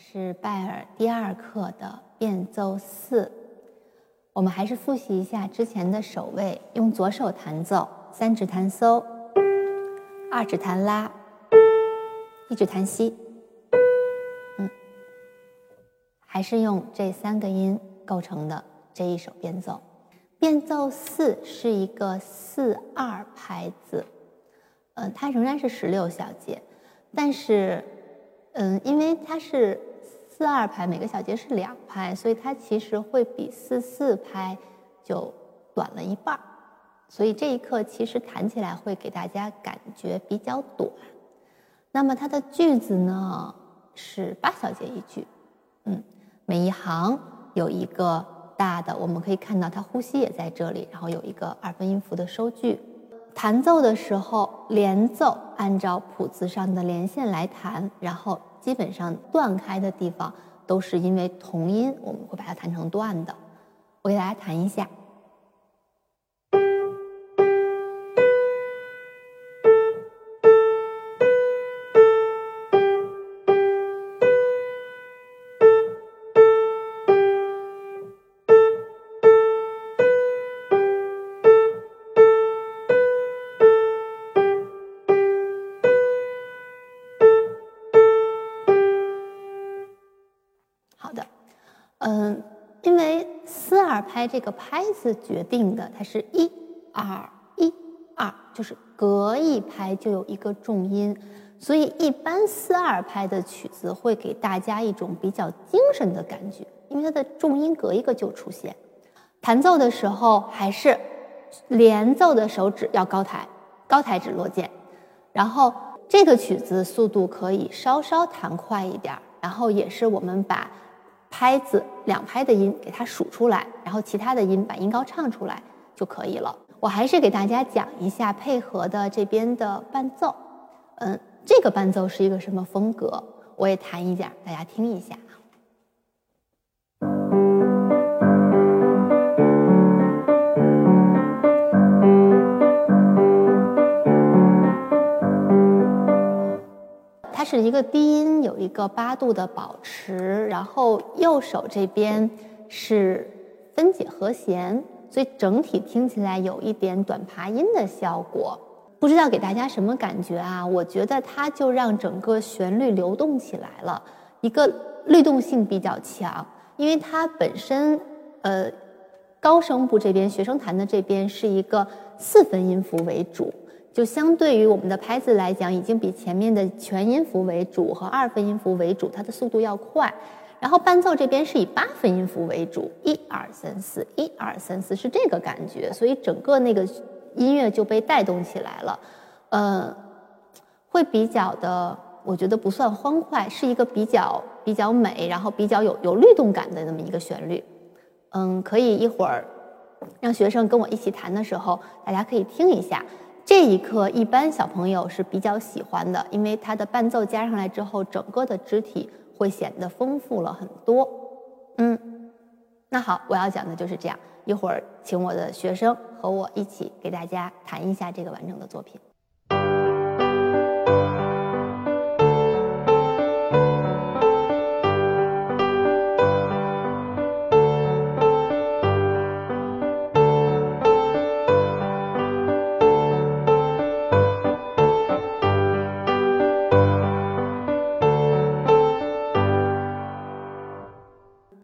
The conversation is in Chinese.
是拜尔第二课的变奏四，我们还是复习一下之前的手位，用左手弹奏，三指弹嗦，二指弹拉，一指弹西，嗯，还是用这三个音构成的这一首变奏。变奏四是一个四二拍子，嗯，它仍然是十六小节，但是。嗯，因为它是四二拍，每个小节是两拍，所以它其实会比四四拍就短了一半儿。所以这一课其实弹起来会给大家感觉比较短。那么它的句子呢是八小节一句，嗯，每一行有一个大的，我们可以看到它呼吸也在这里，然后有一个二分音符的收句。弹奏的时候，连奏按照谱子上的连线来弹，然后基本上断开的地方都是因为同音，我们会把它弹成断的。我给大家弹一下。好的嗯，因为四二拍这个拍子决定的，它是一二一二，就是隔一拍就有一个重音，所以一般四二拍的曲子会给大家一种比较精神的感觉，因为它的重音隔一个就出现。弹奏的时候还是连奏的手指要高抬，高抬指落键，然后这个曲子速度可以稍稍弹快一点，然后也是我们把。拍子两拍的音给它数出来，然后其他的音把音高唱出来就可以了。我还是给大家讲一下配合的这边的伴奏。嗯，这个伴奏是一个什么风格？我也弹一点，大家听一下。是一个低音，有一个八度的保持，然后右手这边是分解和弦，所以整体听起来有一点短爬音的效果。不知道给大家什么感觉啊？我觉得它就让整个旋律流动起来了，一个律动性比较强，因为它本身呃高声部这边学生弹的这边是一个四分音符为主。就相对于我们的拍子来讲，已经比前面的全音符为主和二分音符为主，它的速度要快。然后伴奏这边是以八分音符为主，一二三四，一二三四是这个感觉，所以整个那个音乐就被带动起来了。呃，会比较的，我觉得不算欢快，是一个比较比较美，然后比较有有律动感的那么一个旋律。嗯，可以一会儿让学生跟我一起弹的时候，大家可以听一下。这一课一般小朋友是比较喜欢的，因为它的伴奏加上来之后，整个的肢体会显得丰富了很多。嗯，那好，我要讲的就是这样。一会儿请我的学生和我一起给大家弹一下这个完整的作品。